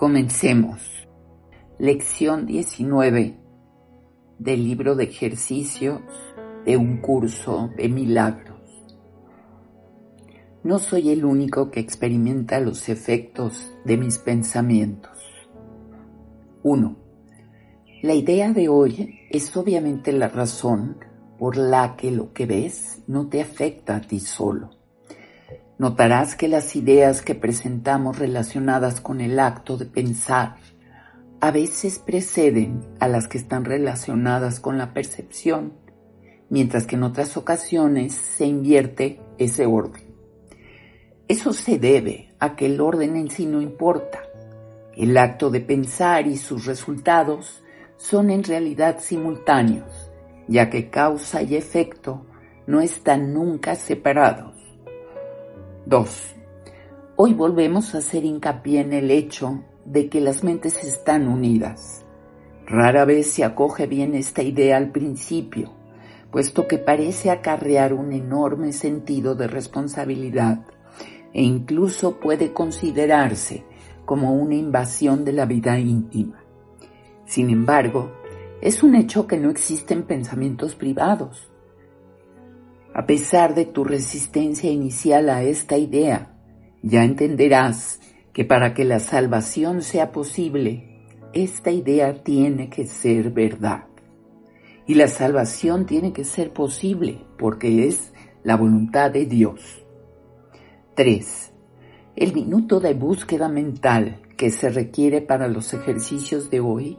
Comencemos. Lección 19 del libro de ejercicios de un curso de milagros. No soy el único que experimenta los efectos de mis pensamientos. 1. La idea de hoy es obviamente la razón por la que lo que ves no te afecta a ti solo. Notarás que las ideas que presentamos relacionadas con el acto de pensar a veces preceden a las que están relacionadas con la percepción, mientras que en otras ocasiones se invierte ese orden. Eso se debe a que el orden en sí no importa. El acto de pensar y sus resultados son en realidad simultáneos, ya que causa y efecto no están nunca separados. 2. Hoy volvemos a hacer hincapié en el hecho de que las mentes están unidas. Rara vez se acoge bien esta idea al principio, puesto que parece acarrear un enorme sentido de responsabilidad e incluso puede considerarse como una invasión de la vida íntima. Sin embargo, es un hecho que no existen pensamientos privados, a pesar de tu resistencia inicial a esta idea, ya entenderás que para que la salvación sea posible, esta idea tiene que ser verdad. Y la salvación tiene que ser posible porque es la voluntad de Dios. 3. El minuto de búsqueda mental que se requiere para los ejercicios de hoy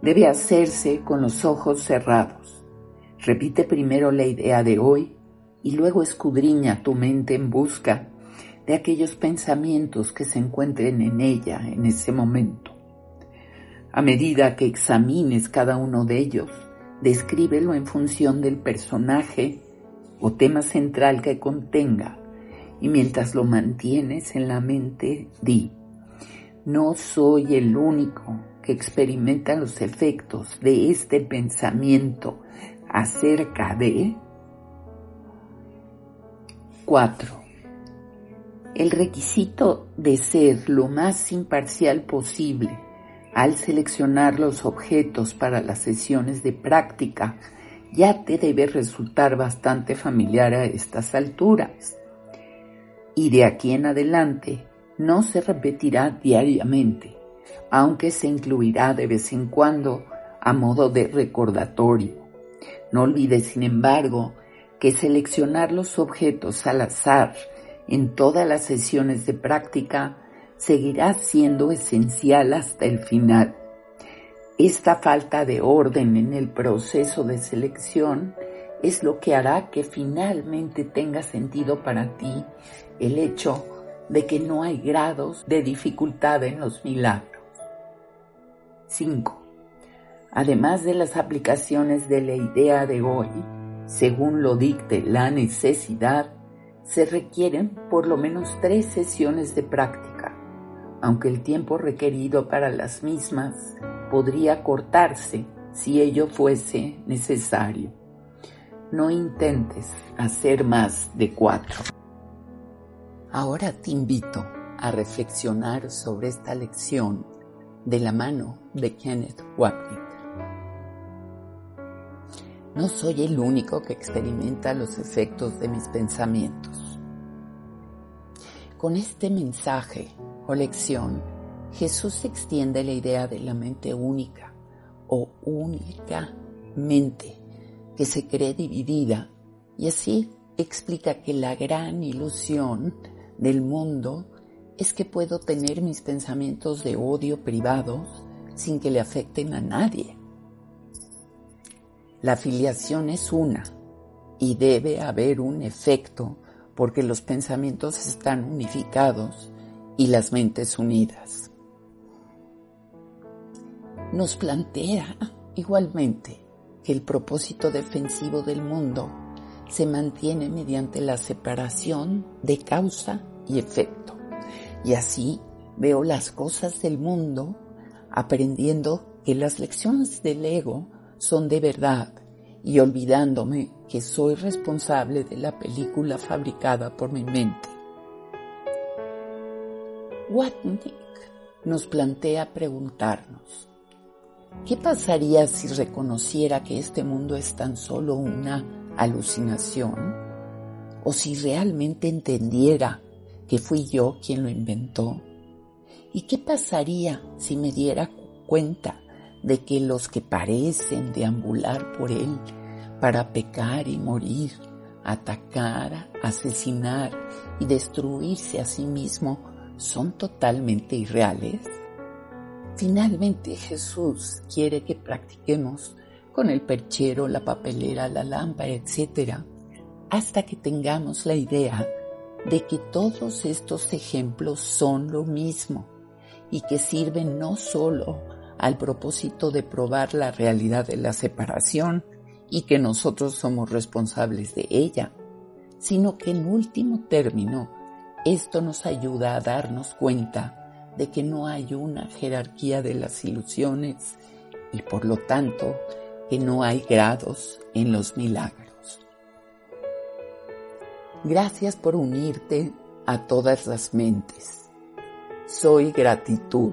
debe hacerse con los ojos cerrados. Repite primero la idea de hoy y luego escudriña tu mente en busca de aquellos pensamientos que se encuentren en ella en ese momento. A medida que examines cada uno de ellos, descríbelo en función del personaje o tema central que contenga y mientras lo mantienes en la mente, di, no soy el único que experimenta los efectos de este pensamiento acerca de 4. El requisito de ser lo más imparcial posible al seleccionar los objetos para las sesiones de práctica ya te debe resultar bastante familiar a estas alturas. Y de aquí en adelante no se repetirá diariamente, aunque se incluirá de vez en cuando a modo de recordatorio. No olvides, sin embargo, que seleccionar los objetos al azar en todas las sesiones de práctica seguirá siendo esencial hasta el final. Esta falta de orden en el proceso de selección es lo que hará que finalmente tenga sentido para ti el hecho de que no hay grados de dificultad en los milagros. 5. Además de las aplicaciones de la idea de hoy, según lo dicte la necesidad, se requieren por lo menos tres sesiones de práctica, aunque el tiempo requerido para las mismas podría cortarse si ello fuese necesario. No intentes hacer más de cuatro. Ahora te invito a reflexionar sobre esta lección de la mano de Kenneth Wapnick. No soy el único que experimenta los efectos de mis pensamientos. Con este mensaje o lección, Jesús extiende la idea de la mente única o única mente que se cree dividida y así explica que la gran ilusión del mundo es que puedo tener mis pensamientos de odio privados sin que le afecten a nadie. La filiación es una y debe haber un efecto porque los pensamientos están unificados y las mentes unidas. Nos plantea igualmente que el propósito defensivo del mundo se mantiene mediante la separación de causa y efecto. Y así veo las cosas del mundo aprendiendo que las lecciones del ego son de verdad y olvidándome que soy responsable de la película fabricada por mi mente. Watnick nos plantea preguntarnos, ¿qué pasaría si reconociera que este mundo es tan solo una alucinación? ¿O si realmente entendiera que fui yo quien lo inventó? ¿Y qué pasaría si me diera cuenta de que los que parecen deambular por él para pecar y morir, atacar, asesinar y destruirse a sí mismo son totalmente irreales? Finalmente Jesús quiere que practiquemos con el perchero, la papelera, la lámpara, etc., hasta que tengamos la idea de que todos estos ejemplos son lo mismo y que sirven no solo al propósito de probar la realidad de la separación y que nosotros somos responsables de ella, sino que en último término esto nos ayuda a darnos cuenta de que no hay una jerarquía de las ilusiones y por lo tanto que no hay grados en los milagros. Gracias por unirte a todas las mentes. Soy gratitud.